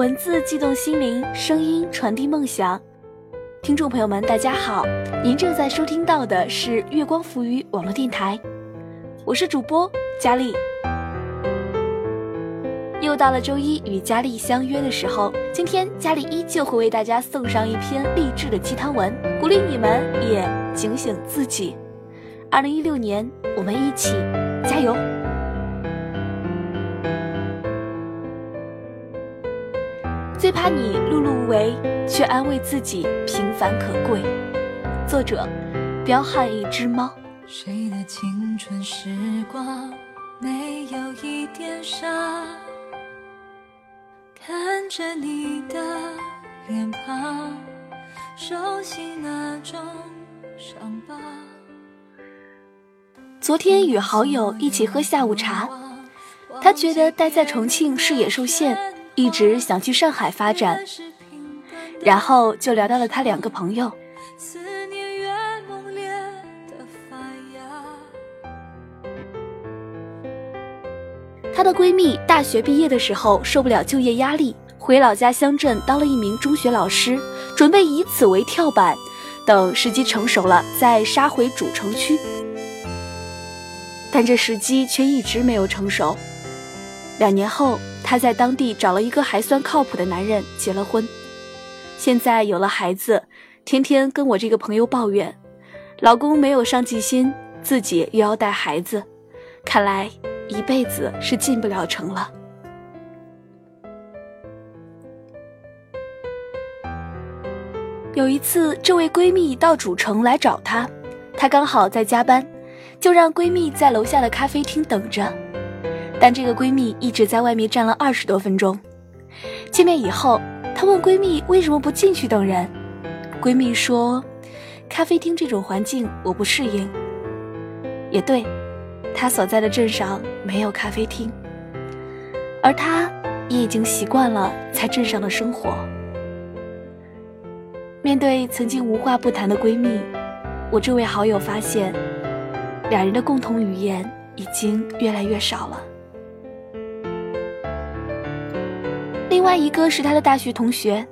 文字悸动心灵，声音传递梦想。听众朋友们，大家好，您正在收听到的是月光浮语网络电台，我是主播佳丽。又到了周一与佳丽相约的时候，今天佳丽依旧会为大家送上一篇励志的鸡汤文，鼓励你们也警醒自己。二零一六年，我们一起加油！最怕你碌碌无为，却安慰自己平凡可贵。作者：彪悍一只猫。谁的青春时光没有一点伤？看着你的脸庞，熟悉那种伤疤。昨天与好友一起喝下午茶，他觉得待在重庆视野受限。一直想去上海发展，然后就聊到了他两个朋友。她的闺蜜大学毕业的时候受不了就业压力，回老家乡镇当了一名中学老师，准备以此为跳板，等时机成熟了再杀回主城区。但这时机却一直没有成熟。两年后。她在当地找了一个还算靠谱的男人结了婚，现在有了孩子，天天跟我这个朋友抱怨，老公没有上进心，自己又要带孩子，看来一辈子是进不了城了。有一次，这位闺蜜到主城来找她，她刚好在加班，就让闺蜜在楼下的咖啡厅等着。但这个闺蜜一直在外面站了二十多分钟。见面以后，她问闺蜜为什么不进去等人。闺蜜说：“咖啡厅这种环境我不适应。”也对，她所在的镇上没有咖啡厅，而她也已经习惯了在镇上的生活。面对曾经无话不谈的闺蜜，我这位好友发现，两人的共同语言已经越来越少了。另外一个是他的大学同学，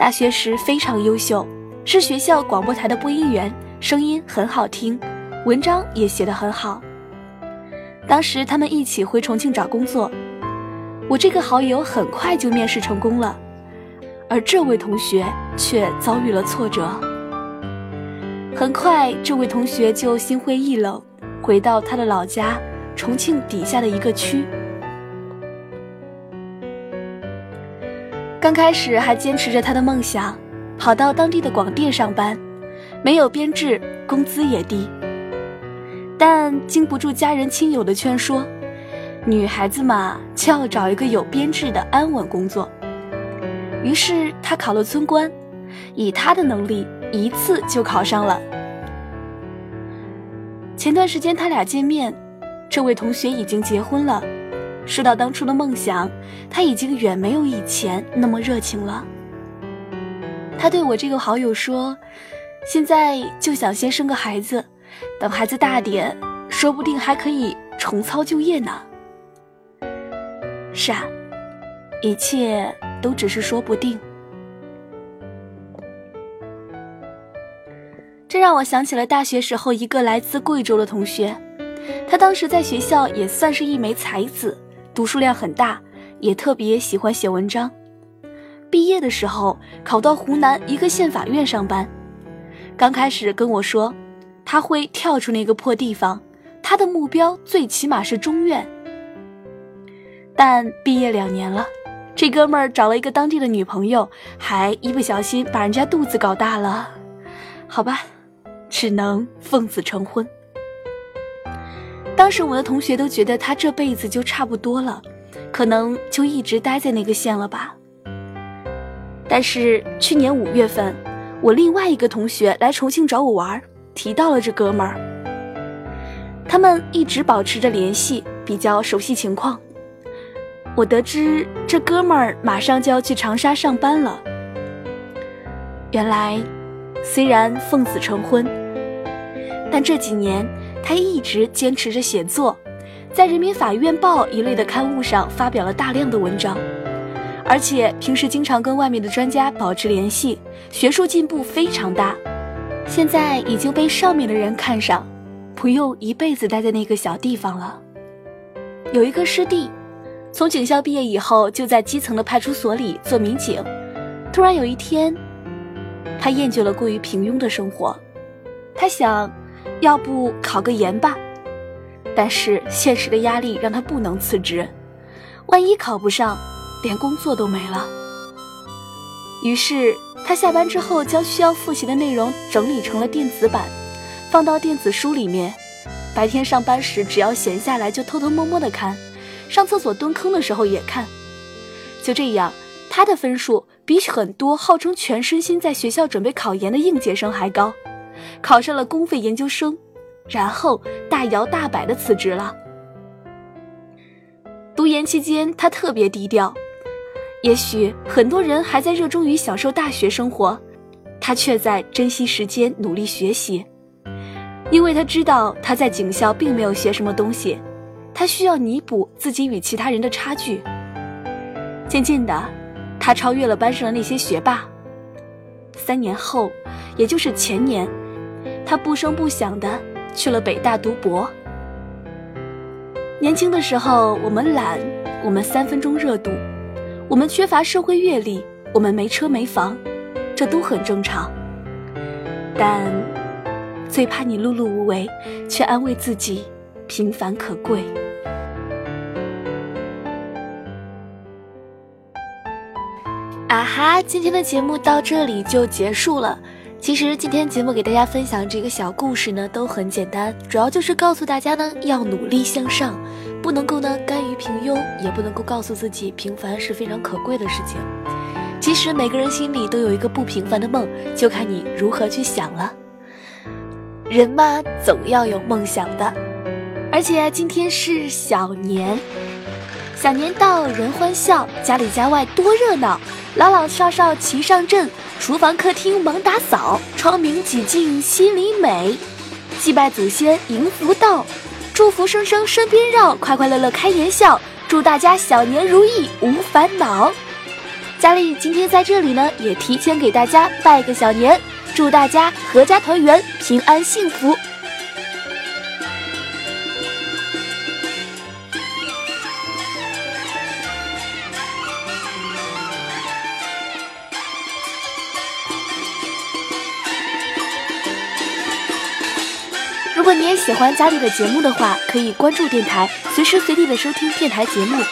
大学时非常优秀，是学校广播台的播音员，声音很好听，文章也写得很好。当时他们一起回重庆找工作，我这个好友很快就面试成功了，而这位同学却遭遇了挫折。很快，这位同学就心灰意冷，回到他的老家重庆底下的一个区。刚开始还坚持着他的梦想，跑到当地的广电上班，没有编制，工资也低。但经不住家人亲友的劝说，女孩子嘛就要找一个有编制的安稳工作。于是他考了村官，以他的能力，一次就考上了。前段时间他俩见面，这位同学已经结婚了。说到当初的梦想，他已经远没有以前那么热情了。他对我这个好友说：“现在就想先生个孩子，等孩子大点，说不定还可以重操旧业呢。”是啊，一切都只是说不定。这让我想起了大学时候一个来自贵州的同学，他当时在学校也算是一枚才子。读书量很大，也特别喜欢写文章。毕业的时候考到湖南一个县法院上班。刚开始跟我说，他会跳出那个破地方，他的目标最起码是中院。但毕业两年了，这哥们儿找了一个当地的女朋友，还一不小心把人家肚子搞大了。好吧，只能奉子成婚。当时我的同学都觉得他这辈子就差不多了，可能就一直待在那个县了吧。但是去年五月份，我另外一个同学来重庆找我玩，提到了这哥们儿。他们一直保持着联系，比较熟悉情况。我得知这哥们儿马上就要去长沙上班了。原来，虽然奉子成婚，但这几年。他一直坚持着写作，在《人民法院报》一类的刊物上发表了大量的文章，而且平时经常跟外面的专家保持联系，学术进步非常大。现在已经被上面的人看上，不用一辈子待在那个小地方了。有一个师弟，从警校毕业以后就在基层的派出所里做民警。突然有一天，他厌倦了过于平庸的生活，他想，要不考个研吧。但是现实的压力让他不能辞职，万一考不上，连工作都没了。于是他下班之后将需要复习的内容整理成了电子版，放到电子书里面。白天上班时，只要闲下来就偷偷摸摸的看，上厕所蹲坑的时候也看。就这样，他的分数比很多号称全身心在学校准备考研的应届生还高，考上了公费研究生，然后大摇大摆的辞职了。读研期间，他特别低调，也许很多人还在热衷于享受大学生活，他却在珍惜时间，努力学习。因为他知道他在警校并没有学什么东西，他需要弥补自己与其他人的差距。渐渐的，他超越了班上的那些学霸。三年后，也就是前年，他不声不响的去了北大读博。年轻的时候，我们懒，我们三分钟热度，我们缺乏社会阅历，我们没车没房，这都很正常。但。最怕你碌碌无为，却安慰自己平凡可贵。啊哈，今天的节目到这里就结束了。其实今天节目给大家分享这个小故事呢，都很简单，主要就是告诉大家呢，要努力向上，不能够呢甘于平庸，也不能够告诉自己平凡是非常可贵的事情。其实每个人心里都有一个不平凡的梦，就看你如何去想了。人嘛，总要有梦想的。而且今天是小年，小年到，人欢笑，家里家外多热闹，老老少少齐上阵，厨房客厅忙打扫，窗明几净心里美，祭拜祖先迎福到，祝福声声身边绕，快快乐乐开颜笑，祝大家小年如意无烦恼。家里今天在这里呢，也提前给大家拜个小年。祝大家阖家团圆，平安幸福。喜欢家里的节目的话，可以关注电台，随时随地的收听电台节目，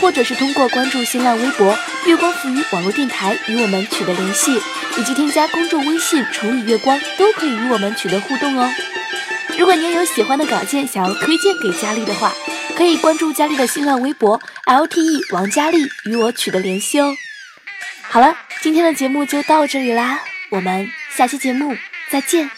或者是通过关注新浪微博“月光浮语网络电台”与我们取得联系。以及添加公众微信“城里月光”都可以与我们取得互动哦。如果你也有喜欢的稿件想要推荐给佳丽的话，可以关注佳丽的新浪微博 “lte 王佳丽”与我取得联系哦。好了，今天的节目就到这里啦，我们下期节目再见。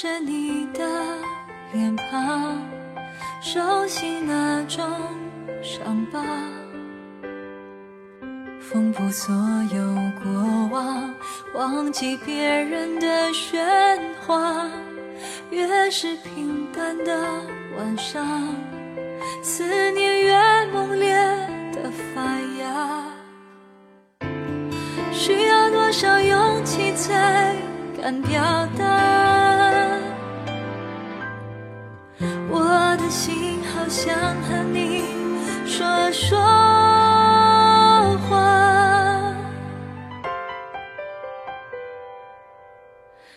着你的脸庞，熟悉那种伤疤，缝补所有过往，忘记别人的喧哗，越是平淡的晚上，思念越猛烈的发芽。需要多少勇气才敢表达？心好想和你说说话。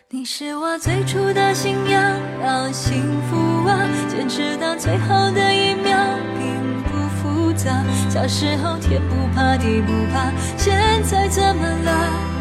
你是我最初的信仰，让幸福啊坚持到最后的一秒，并不复杂。小时候天不怕地不怕，现在怎么了？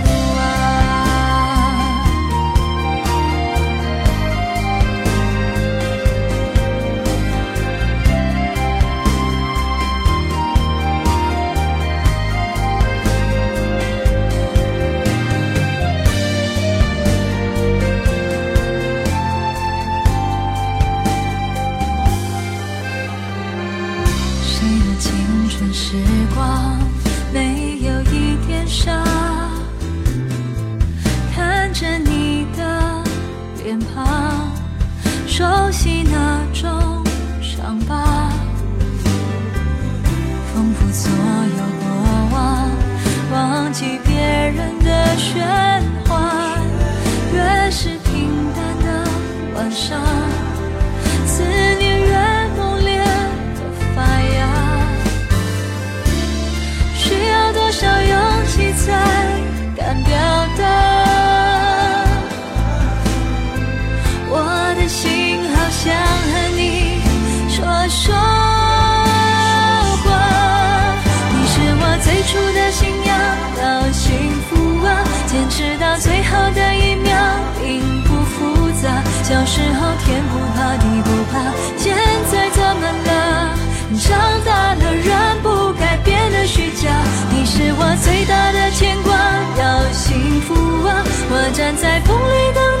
谁的青春时光没有一点伤？看着你的脸庞，熟悉那种伤疤，丰富所有过往，忘记别人的喧小时候天不怕地不怕，现在怎么了？长大了人不该变得虚假，你是我最大的牵挂。要幸福啊！我站在风里等